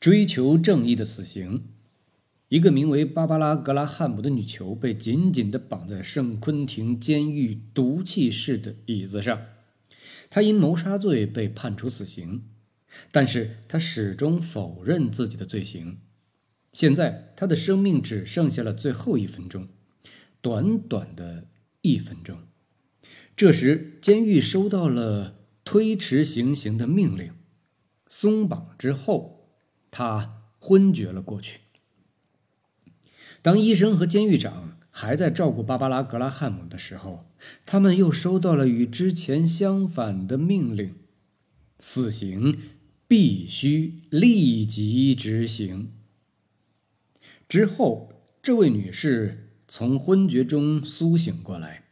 追求正义的死刑。一个名为芭芭拉·格拉汉姆的女囚被紧紧地绑在圣昆廷监狱毒气室的椅子上，她因谋杀罪被判处死刑，但是她始终否认自己的罪行。现在，她的生命只剩下了最后一分钟，短短的一分钟。这时，监狱收到了推迟行刑的命令。松绑之后，他昏厥了过去。当医生和监狱长还在照顾芭芭拉·格拉汉姆的时候，他们又收到了与之前相反的命令：死刑必须立即执行。之后，这位女士从昏厥中苏醒过来，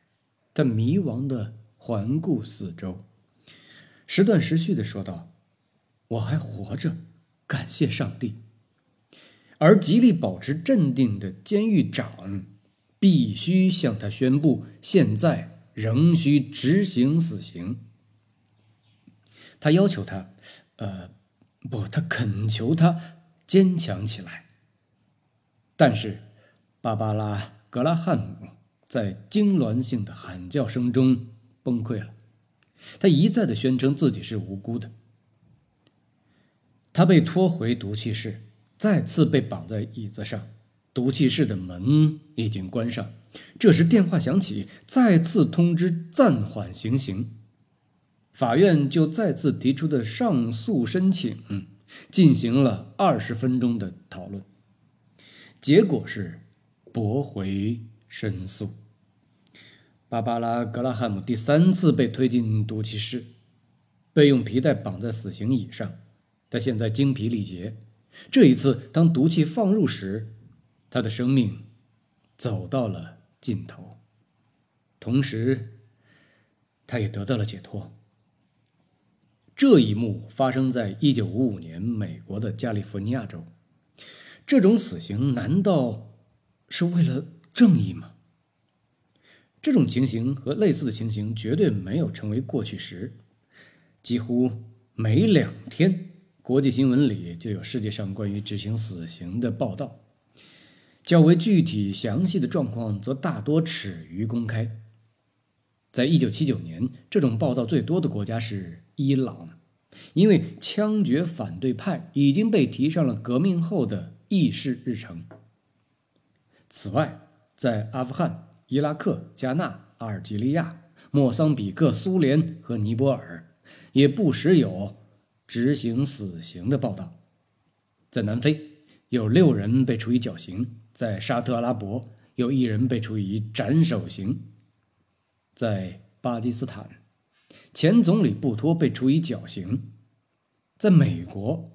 她迷茫地环顾四周，时断时续地说道：“我还活着，感谢上帝。”而极力保持镇定的监狱长，必须向他宣布：现在仍需执行死刑。他要求他，呃，不，他恳求他坚强起来。但是，芭芭拉·格拉汉姆在痉挛性的喊叫声中崩溃了。他一再的宣称自己是无辜的。他被拖回毒气室。再次被绑在椅子上，毒气室的门已经关上。这时电话响起，再次通知暂缓行刑。法院就再次提出的上诉申请进行了二十分钟的讨论，结果是驳回申诉。芭芭拉·格拉汉姆第三次被推进毒气室，被用皮带绑在死刑椅上。他现在精疲力竭。这一次，当毒气放入时，他的生命走到了尽头，同时，他也得到了解脱。这一幕发生在一九五五年美国的加利福尼亚州。这种死刑难道是为了正义吗？这种情形和类似的情形绝对没有成为过去时，几乎每两天。国际新闻里就有世界上关于执行死刑的报道，较为具体详细的状况则大多耻于公开。在一九七九年，这种报道最多的国家是伊朗，因为枪决反对派已经被提上了革命后的议事日程。此外，在阿富汗、伊拉克、加纳、阿尔及利亚、莫桑比克、苏联和尼泊尔，也不时有。执行死刑的报道，在南非有六人被处以绞刑，在沙特阿拉伯有一人被处以斩首刑，在巴基斯坦，前总理布托被处以绞刑，在美国，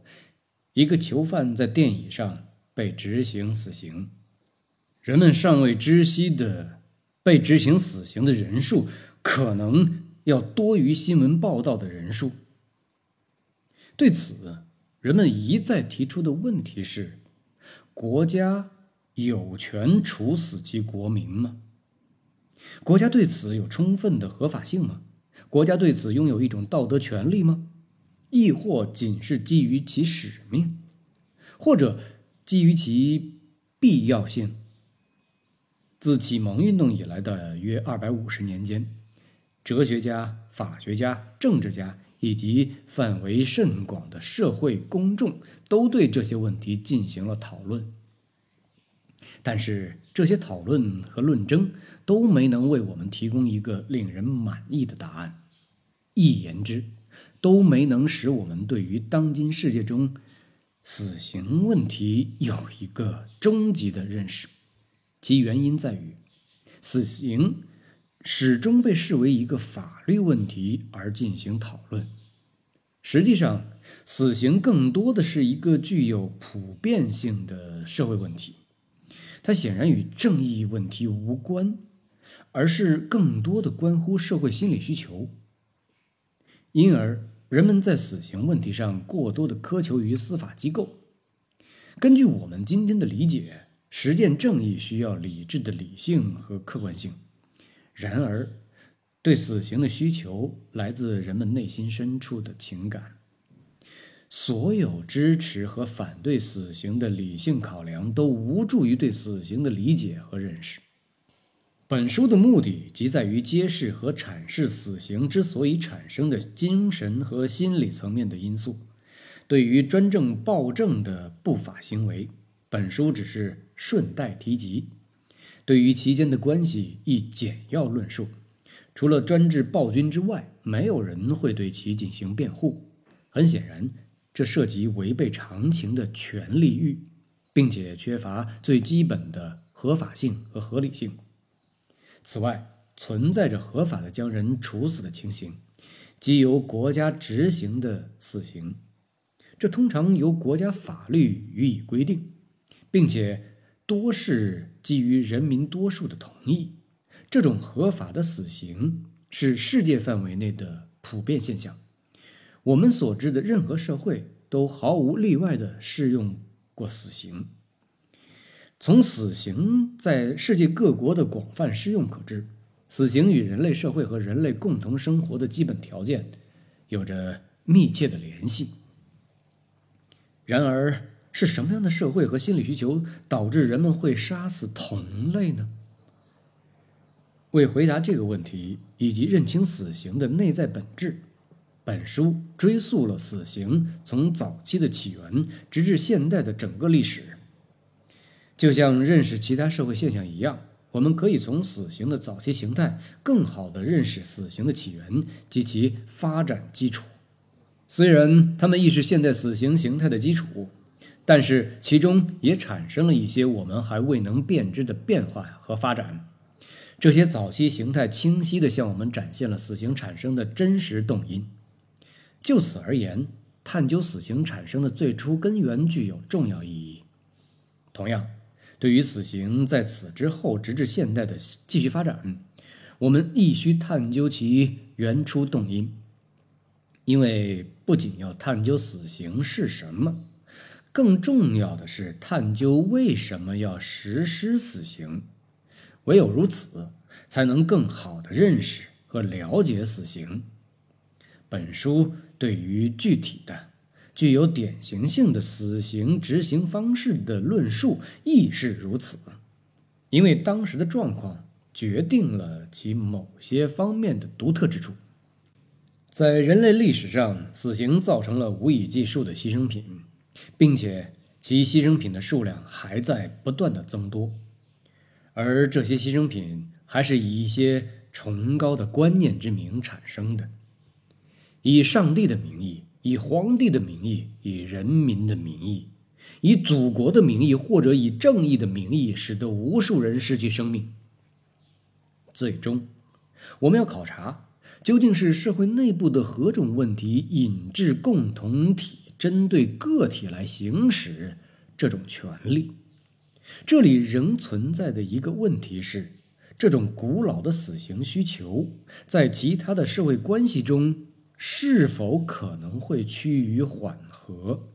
一个囚犯在电椅上被执行死刑，人们尚未知悉的被执行死刑的人数，可能要多于新闻报道的人数。对此，人们一再提出的问题是：国家有权处死其国民吗？国家对此有充分的合法性吗？国家对此拥有一种道德权利吗？亦或仅是基于其使命，或者基于其必要性？自启蒙运动以来的约二百五十年间，哲学家、法学家、政治家。以及范围甚广的社会公众都对这些问题进行了讨论，但是这些讨论和论争都没能为我们提供一个令人满意的答案。一言之，都没能使我们对于当今世界中死刑问题有一个终极的认识。其原因在于，死刑。始终被视为一个法律问题而进行讨论。实际上，死刑更多的是一个具有普遍性的社会问题，它显然与正义问题无关，而是更多的关乎社会心理需求。因而，人们在死刑问题上过多的苛求于司法机构。根据我们今天的理解，实践正义需要理智的理性和客观性。然而，对死刑的需求来自人们内心深处的情感。所有支持和反对死刑的理性考量都无助于对死刑的理解和认识。本书的目的即在于揭示和阐释死刑之所以产生的精神和心理层面的因素。对于专政暴政的不法行为，本书只是顺带提及；对于其间的关系，亦简要论述。除了专制暴君之外，没有人会对其进行辩护。很显然。这涉及违背常情的权利欲，并且缺乏最基本的合法性和合理性。此外，存在着合法的将人处死的情形，即由国家执行的死刑，这通常由国家法律予以规定，并且多是基于人民多数的同意。这种合法的死刑是世界范围内的普遍现象。我们所知的任何社会都毫无例外地适用过死刑。从死刑在世界各国的广泛适用可知，死刑与人类社会和人类共同生活的基本条件有着密切的联系。然而，是什么样的社会和心理需求导致人们会杀死同类呢？为回答这个问题以及认清死刑的内在本质。本书追溯了死刑从早期的起源直至现代的整个历史。就像认识其他社会现象一样，我们可以从死刑的早期形态更好地认识死刑的起源及其发展基础。虽然它们亦是现代死刑形态的基础，但是其中也产生了一些我们还未能辨知的变化和发展。这些早期形态清晰地向我们展现了死刑产生的真实动因。就此而言，探究死刑产生的最初根源具有重要意义。同样，对于死刑在此之后直至现代的继续发展，我们亦需探究其原初动因。因为不仅要探究死刑是什么，更重要的是探究为什么要实施死刑。唯有如此，才能更好地认识和了解死刑。本书。对于具体的、具有典型性的死刑执行方式的论述亦是如此，因为当时的状况决定了其某些方面的独特之处。在人类历史上，死刑造成了无以计数的牺牲品，并且其牺牲品的数量还在不断的增多，而这些牺牲品还是以一些崇高的观念之名产生的。以上帝的名义，以皇帝的名义，以人民的名义，以祖国的名义，或者以正义的名义，使得无数人失去生命。最终，我们要考察究竟是社会内部的何种问题引致共同体针对个体来行使这种权利。这里仍存在的一个问题是，这种古老的死刑需求在其他的社会关系中。是否可能会趋于缓和？